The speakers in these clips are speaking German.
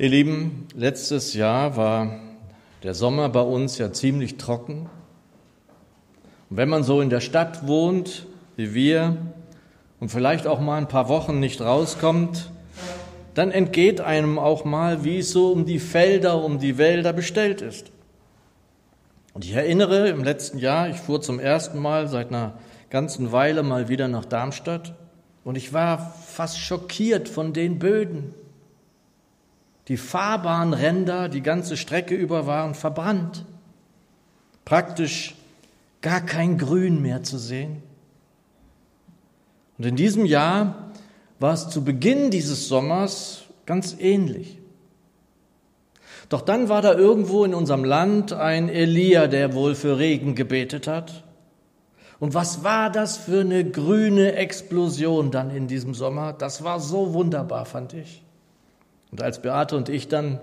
Ihr Lieben, letztes Jahr war der Sommer bei uns ja ziemlich trocken. Und wenn man so in der Stadt wohnt wie wir und vielleicht auch mal ein paar Wochen nicht rauskommt, dann entgeht einem auch mal, wie es so um die Felder, um die Wälder bestellt ist. Und ich erinnere im letzten Jahr, ich fuhr zum ersten Mal seit einer ganzen Weile mal wieder nach Darmstadt und ich war fast schockiert von den Böden, die Fahrbahnränder die ganze Strecke über waren verbrannt. Praktisch gar kein Grün mehr zu sehen. Und in diesem Jahr war es zu Beginn dieses Sommers ganz ähnlich. Doch dann war da irgendwo in unserem Land ein Elia, der wohl für Regen gebetet hat. Und was war das für eine grüne Explosion dann in diesem Sommer? Das war so wunderbar, fand ich. Und als Beate und ich dann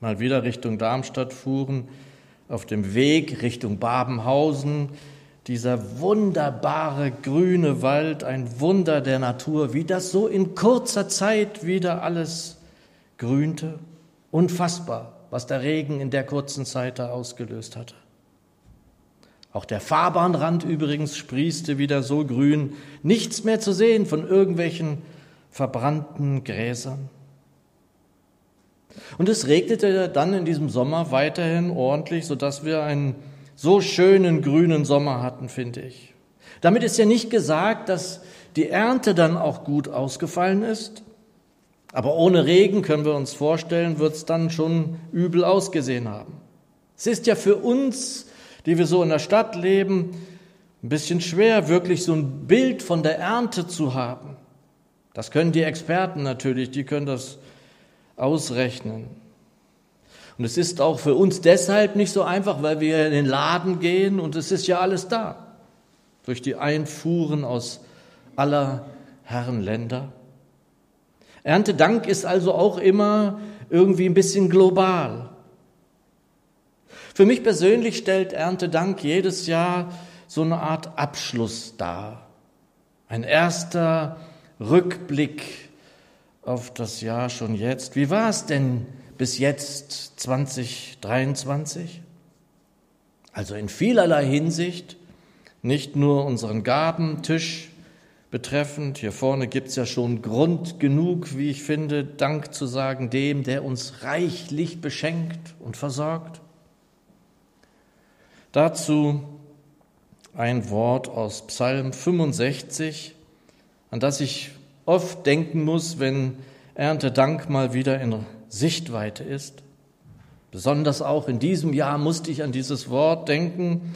mal wieder Richtung Darmstadt fuhren, auf dem Weg Richtung Babenhausen, dieser wunderbare grüne Wald, ein Wunder der Natur, wie das so in kurzer Zeit wieder alles grünte. Unfassbar, was der Regen in der kurzen Zeit da ausgelöst hatte. Auch der Fahrbahnrand übrigens sprießte wieder so grün, nichts mehr zu sehen von irgendwelchen verbrannten Gräsern. Und es regnete dann in diesem Sommer weiterhin ordentlich, sodass wir einen so schönen grünen Sommer hatten, finde ich. Damit ist ja nicht gesagt, dass die Ernte dann auch gut ausgefallen ist. Aber ohne Regen können wir uns vorstellen, wird es dann schon übel ausgesehen haben. Es ist ja für uns, die wir so in der Stadt leben, ein bisschen schwer, wirklich so ein Bild von der Ernte zu haben. Das können die Experten natürlich, die können das ausrechnen. Und es ist auch für uns deshalb nicht so einfach, weil wir in den Laden gehen und es ist ja alles da. Durch die Einfuhren aus aller Herrenländer. Erntedank ist also auch immer irgendwie ein bisschen global. Für mich persönlich stellt Erntedank jedes Jahr so eine Art Abschluss dar. Ein erster Rückblick auf das Jahr schon jetzt. Wie war es denn bis jetzt 2023? Also in vielerlei Hinsicht, nicht nur unseren Gabentisch betreffend. Hier vorne gibt es ja schon Grund genug, wie ich finde, Dank zu sagen dem, der uns reichlich beschenkt und versorgt. Dazu ein Wort aus Psalm 65, an das ich oft denken muss, wenn Erntedank mal wieder in Sichtweite ist. Besonders auch in diesem Jahr musste ich an dieses Wort denken,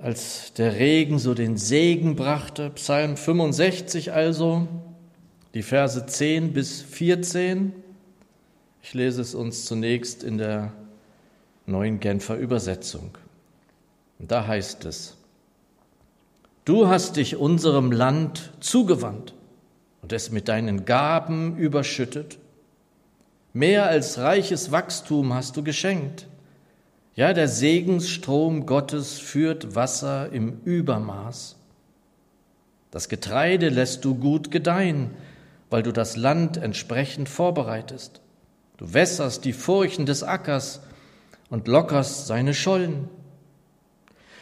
als der Regen so den Segen brachte. Psalm 65 also, die Verse 10 bis 14. Ich lese es uns zunächst in der neuen Genfer Übersetzung. Und da heißt es, Du hast dich unserem Land zugewandt und es mit deinen Gaben überschüttet. Mehr als reiches Wachstum hast du geschenkt. Ja, der Segensstrom Gottes führt Wasser im Übermaß. Das Getreide lässt du gut gedeihen, weil du das Land entsprechend vorbereitest. Du wässerst die Furchen des Ackers und lockerst seine Schollen.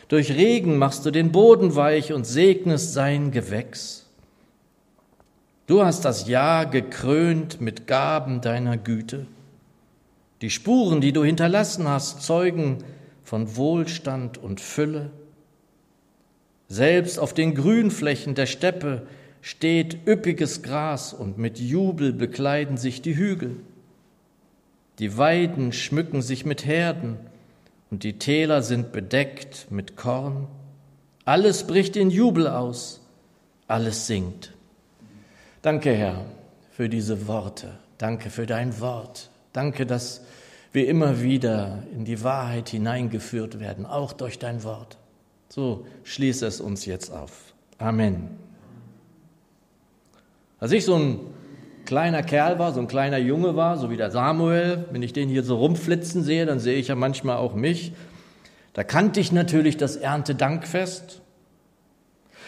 Durch Regen machst du den Boden weich und segnest sein Gewächs. Du hast das Jahr gekrönt mit Gaben deiner Güte. Die Spuren, die du hinterlassen hast, zeugen von Wohlstand und Fülle. Selbst auf den Grünflächen der Steppe steht üppiges Gras und mit Jubel bekleiden sich die Hügel. Die Weiden schmücken sich mit Herden und die Täler sind bedeckt mit Korn. Alles bricht in Jubel aus, alles singt. Danke, Herr, für diese Worte. Danke für dein Wort. Danke, dass wir immer wieder in die Wahrheit hineingeführt werden, auch durch dein Wort. So schließe es uns jetzt auf. Amen. Als ich so ein kleiner Kerl war, so ein kleiner Junge war, so wie der Samuel, wenn ich den hier so rumflitzen sehe, dann sehe ich ja manchmal auch mich. Da kannte ich natürlich das Erntedankfest.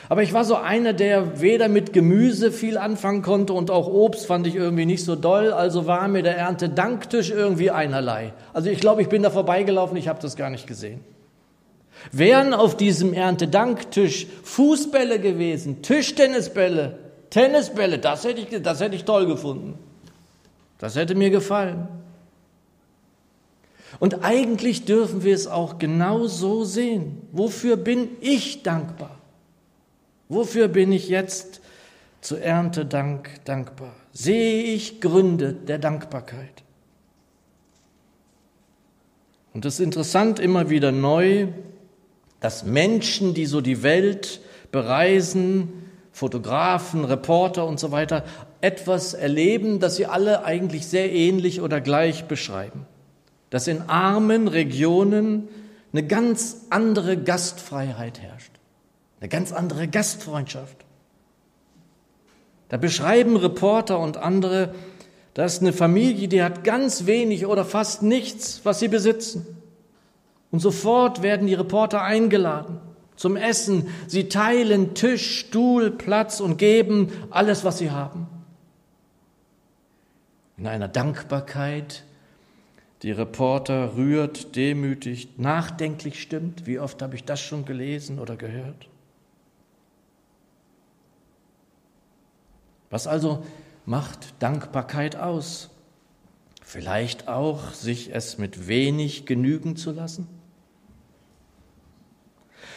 Aber ich war so einer, der weder mit Gemüse viel anfangen konnte und auch Obst fand ich irgendwie nicht so doll, also war mir der Erntedanktisch irgendwie einerlei. Also ich glaube, ich bin da vorbeigelaufen, ich habe das gar nicht gesehen. Wären auf diesem Erntedanktisch Fußbälle gewesen, Tischtennisbälle, Tennisbälle, das hätte ich, das hätte ich toll gefunden. Das hätte mir gefallen. Und eigentlich dürfen wir es auch genau so sehen. Wofür bin ich dankbar? Wofür bin ich jetzt zu Erntedank dankbar? Sehe ich Gründe der Dankbarkeit? Und es ist interessant immer wieder neu, dass Menschen, die so die Welt bereisen, Fotografen, Reporter und so weiter, etwas erleben, das sie alle eigentlich sehr ähnlich oder gleich beschreiben. Dass in armen Regionen eine ganz andere Gastfreiheit herrscht. Eine ganz andere Gastfreundschaft. Da beschreiben Reporter und andere, dass eine Familie, die hat ganz wenig oder fast nichts, was sie besitzen. Und sofort werden die Reporter eingeladen zum Essen. Sie teilen Tisch, Stuhl, Platz und geben alles, was sie haben. In einer Dankbarkeit, die Reporter rührt, demütigt, nachdenklich stimmt. Wie oft habe ich das schon gelesen oder gehört? Was also macht Dankbarkeit aus? Vielleicht auch, sich es mit wenig genügen zu lassen?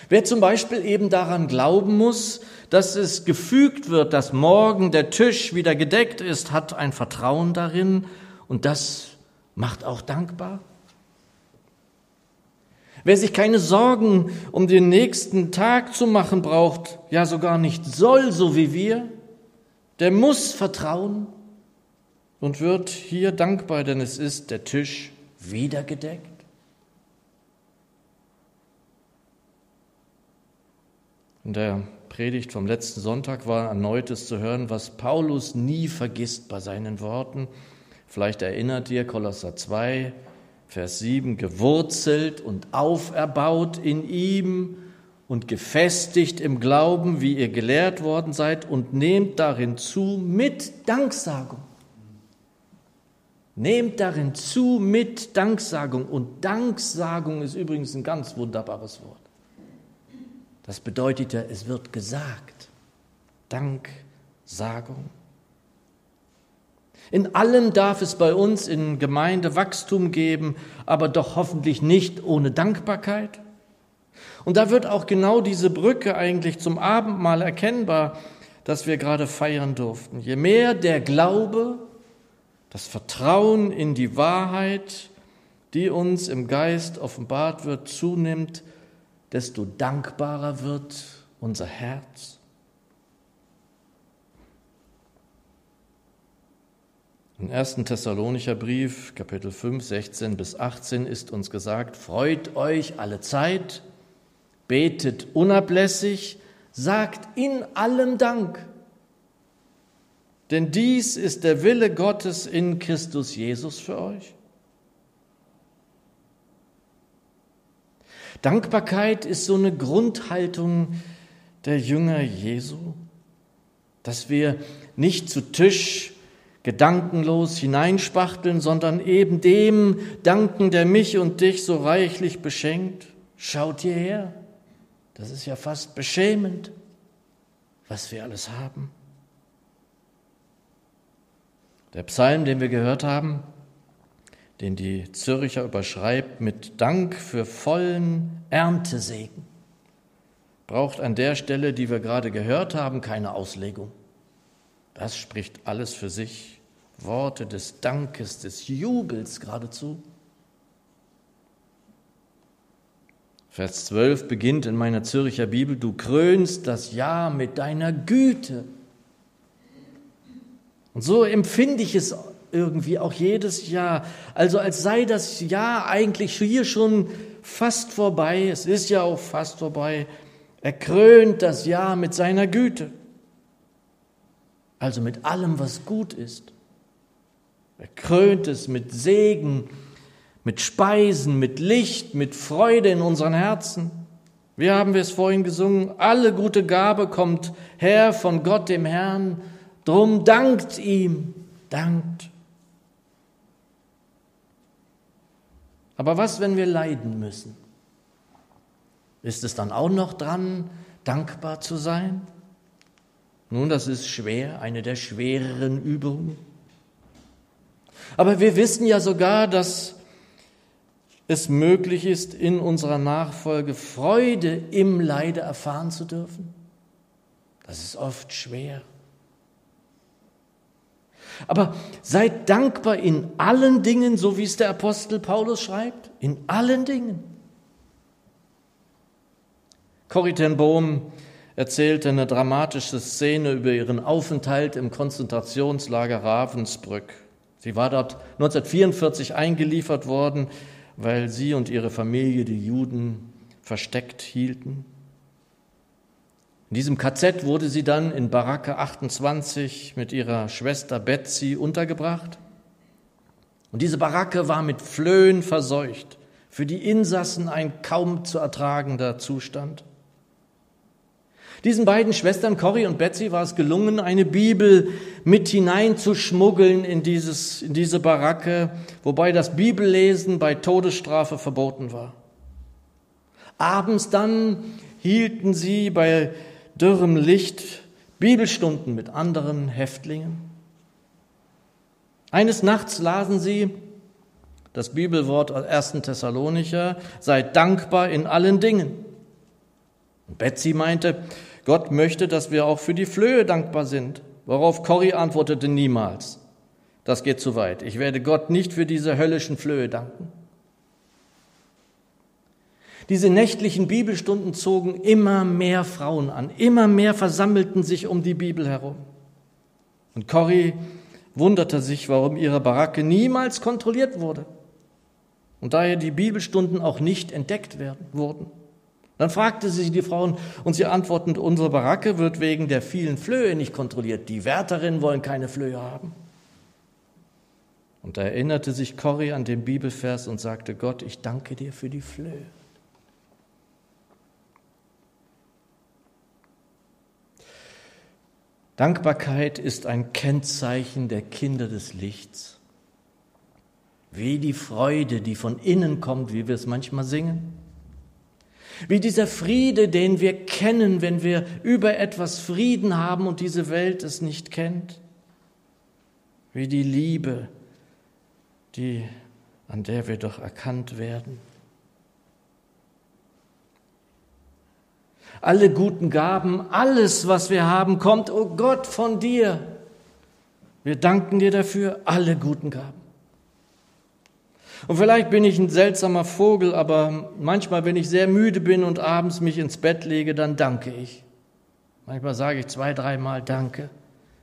Wer zum Beispiel eben daran glauben muss, dass es gefügt wird, dass morgen der Tisch wieder gedeckt ist, hat ein Vertrauen darin und das macht auch dankbar. Wer sich keine Sorgen um den nächsten Tag zu machen braucht, ja sogar nicht soll, so wie wir, der muss vertrauen und wird hier dankbar, denn es ist der Tisch wieder gedeckt. In der Predigt vom letzten Sonntag war erneutes zu hören, was Paulus nie vergisst bei seinen Worten. Vielleicht erinnert ihr Kolosser 2, Vers 7, gewurzelt und auferbaut in ihm und gefestigt im Glauben, wie ihr gelehrt worden seid, und nehmt darin zu mit Danksagung. Nehmt darin zu mit Danksagung. Und Danksagung ist übrigens ein ganz wunderbares Wort. Das bedeutet ja, es wird gesagt. Danksagung. In allem darf es bei uns in Gemeinde Wachstum geben, aber doch hoffentlich nicht ohne Dankbarkeit. Und da wird auch genau diese Brücke eigentlich zum Abendmahl erkennbar, das wir gerade feiern durften. Je mehr der Glaube, das Vertrauen in die Wahrheit, die uns im Geist offenbart wird, zunimmt, desto dankbarer wird unser Herz. Im ersten Thessalonicher Brief, Kapitel 5, 16 bis 18 ist uns gesagt, freut euch alle Zeit, betet unablässig, sagt in allem Dank. Denn dies ist der Wille Gottes in Christus Jesus für euch. Dankbarkeit ist so eine Grundhaltung der Jünger Jesu, dass wir nicht zu Tisch gedankenlos hineinspachteln, sondern eben dem danken, der mich und dich so reichlich beschenkt. Schaut hierher. Das ist ja fast beschämend, was wir alles haben. Der Psalm, den wir gehört haben, den die Zürcher überschreibt mit Dank für vollen Erntesegen, braucht an der Stelle, die wir gerade gehört haben, keine Auslegung. Das spricht alles für sich. Worte des Dankes, des Jubels geradezu. Vers 12 beginnt in meiner Zürcher Bibel, du krönst das Jahr mit deiner Güte. Und so empfinde ich es irgendwie auch jedes Jahr. Also als sei das Jahr eigentlich hier schon fast vorbei. Es ist ja auch fast vorbei. Er krönt das Jahr mit seiner Güte. Also mit allem, was gut ist. Er krönt es mit Segen, mit Speisen, mit Licht, mit Freude in unseren Herzen. Wie haben wir es vorhin gesungen? Alle gute Gabe kommt her von Gott dem Herrn. Drum dankt ihm, dankt. Aber was, wenn wir leiden müssen? Ist es dann auch noch dran, dankbar zu sein? Nun, das ist schwer, eine der schwereren Übungen. Aber wir wissen ja sogar, dass es möglich ist, in unserer Nachfolge Freude im Leide erfahren zu dürfen. Das ist oft schwer. Aber seid dankbar in allen Dingen, so wie es der Apostel Paulus schreibt, in allen Dingen. Corrie ten Bohm erzählte eine dramatische Szene über ihren Aufenthalt im Konzentrationslager Ravensbrück. Sie war dort 1944 eingeliefert worden, weil sie und ihre Familie die Juden versteckt hielten. In diesem KZ wurde sie dann in Baracke 28 mit ihrer Schwester Betsy untergebracht. Und diese Baracke war mit Flöhen verseucht, für die Insassen ein kaum zu ertragender Zustand. Diesen beiden Schwestern, Corrie und Betsy, war es gelungen, eine Bibel mit hineinzuschmuggeln in, dieses, in diese Baracke, wobei das Bibellesen bei Todesstrafe verboten war. Abends dann hielten sie bei dürrem Licht Bibelstunden mit anderen Häftlingen. Eines Nachts lasen sie das Bibelwort aus 1. Thessalonicher, seid dankbar in allen Dingen. Und Betsy meinte, Gott möchte, dass wir auch für die Flöhe dankbar sind. Worauf Corrie antwortete niemals. Das geht zu weit. Ich werde Gott nicht für diese höllischen Flöhe danken. Diese nächtlichen Bibelstunden zogen immer mehr Frauen an, immer mehr versammelten sich um die Bibel herum. Und Corrie wunderte sich, warum ihre Baracke niemals kontrolliert wurde und daher die Bibelstunden auch nicht entdeckt werden, wurden. Dann fragte sie die Frauen und sie antworten, unsere Baracke wird wegen der vielen Flöhe nicht kontrolliert. Die Wärterinnen wollen keine Flöhe haben. Und da erinnerte sich Corrie an den Bibelvers und sagte, Gott, ich danke dir für die Flöhe. Dankbarkeit ist ein Kennzeichen der Kinder des Lichts. Wie die Freude, die von innen kommt, wie wir es manchmal singen. Wie dieser Friede, den wir kennen, wenn wir über etwas Frieden haben und diese Welt es nicht kennt. Wie die Liebe, die, an der wir doch erkannt werden. Alle guten Gaben, alles, was wir haben, kommt, oh Gott, von dir. Wir danken dir dafür, alle guten Gaben. Und vielleicht bin ich ein seltsamer Vogel, aber manchmal, wenn ich sehr müde bin und abends mich ins Bett lege, dann danke ich. Manchmal sage ich zwei, dreimal Danke,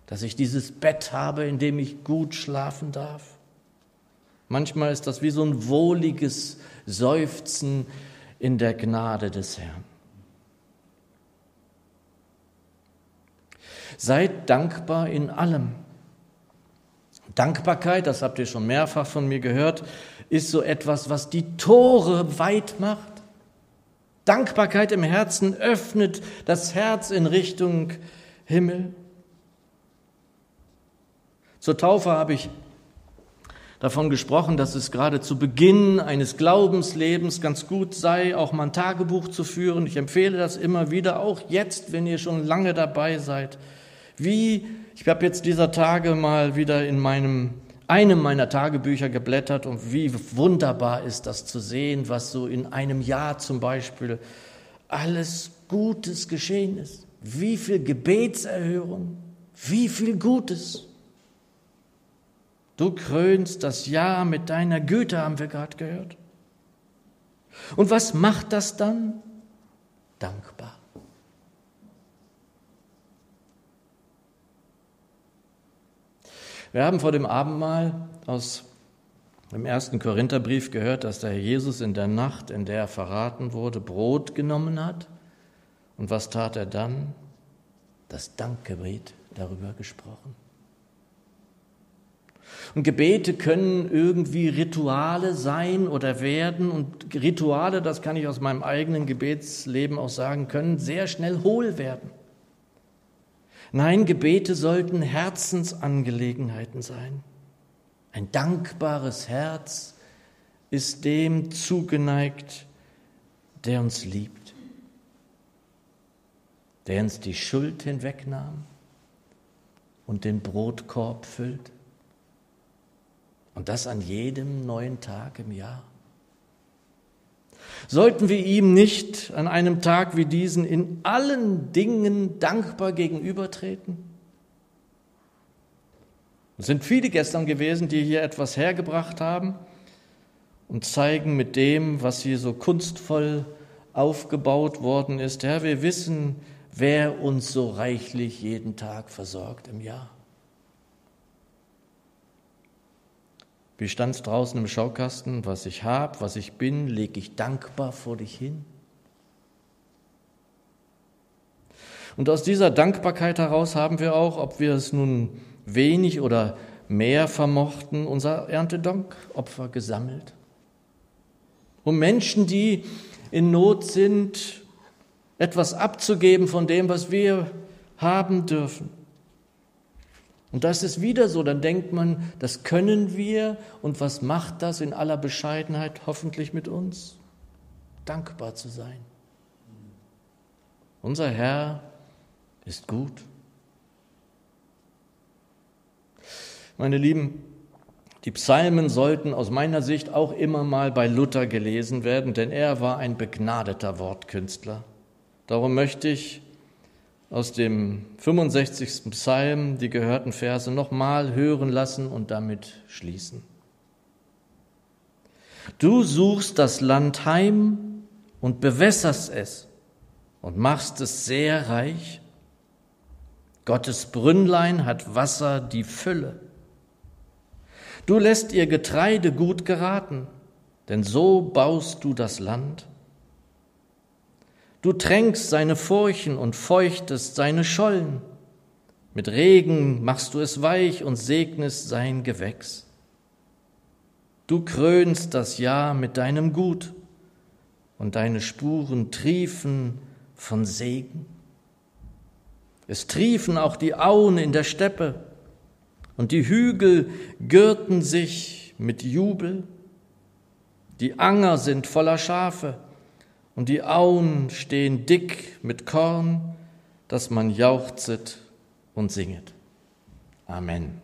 dass ich dieses Bett habe, in dem ich gut schlafen darf. Manchmal ist das wie so ein wohliges Seufzen in der Gnade des Herrn. Seid dankbar in allem. Dankbarkeit, das habt ihr schon mehrfach von mir gehört, ist so etwas, was die Tore weit macht. Dankbarkeit im Herzen öffnet das Herz in Richtung Himmel. Zur Taufe habe ich davon gesprochen, dass es gerade zu Beginn eines Glaubenslebens ganz gut sei, auch mal ein Tagebuch zu führen. Ich empfehle das immer wieder, auch jetzt, wenn ihr schon lange dabei seid. Wie, ich habe jetzt dieser Tage mal wieder in meinem einem meiner Tagebücher geblättert und wie wunderbar ist das zu sehen, was so in einem Jahr zum Beispiel alles Gutes geschehen ist. Wie viel Gebetserhörung, wie viel Gutes. Du krönst das Jahr mit deiner Güte, haben wir gerade gehört. Und was macht das dann? Dankbar. Wir haben vor dem Abendmahl aus dem ersten Korintherbrief gehört, dass der Herr Jesus in der Nacht, in der er verraten wurde, Brot genommen hat. Und was tat er dann? Das Dankgebet darüber gesprochen. Und Gebete können irgendwie Rituale sein oder werden. Und Rituale, das kann ich aus meinem eigenen Gebetsleben auch sagen, können sehr schnell hohl werden. Nein, Gebete sollten Herzensangelegenheiten sein. Ein dankbares Herz ist dem zugeneigt, der uns liebt, der uns die Schuld hinwegnahm und den Brotkorb füllt. Und das an jedem neuen Tag im Jahr. Sollten wir ihm nicht an einem Tag wie diesen in allen Dingen dankbar gegenübertreten? Es sind viele gestern gewesen, die hier etwas hergebracht haben und zeigen mit dem, was hier so kunstvoll aufgebaut worden ist. Herr, wir wissen, wer uns so reichlich jeden Tag versorgt im Jahr. Wie stand es draußen im Schaukasten? Was ich habe, was ich bin, lege ich dankbar vor dich hin. Und aus dieser Dankbarkeit heraus haben wir auch, ob wir es nun wenig oder mehr vermochten, unser Erntedankopfer gesammelt. Um Menschen, die in Not sind, etwas abzugeben von dem, was wir haben dürfen. Und das ist wieder so, dann denkt man, das können wir und was macht das in aller Bescheidenheit hoffentlich mit uns? Dankbar zu sein. Unser Herr ist gut. Meine Lieben, die Psalmen sollten aus meiner Sicht auch immer mal bei Luther gelesen werden, denn er war ein begnadeter Wortkünstler. Darum möchte ich aus dem 65. Psalm die gehörten Verse nochmal hören lassen und damit schließen. Du suchst das Land heim und bewässerst es und machst es sehr reich. Gottes Brünnlein hat Wasser die Fülle. Du lässt ihr Getreide gut geraten, denn so baust du das Land. Du tränkst seine Furchen und feuchtest seine Schollen. Mit Regen machst du es weich und segnest sein Gewächs. Du krönst das Jahr mit deinem Gut und deine Spuren triefen von Segen. Es triefen auch die Auen in der Steppe und die Hügel gürten sich mit Jubel. Die Anger sind voller Schafe und die Auen stehen dick mit Korn, dass man jauchzet und singet. Amen.